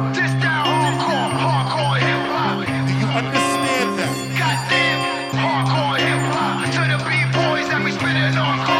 This down hardcore, hardcore hip hop. Do you understand that? Goddamn hardcore hip hop. To the B boys that we spinning on.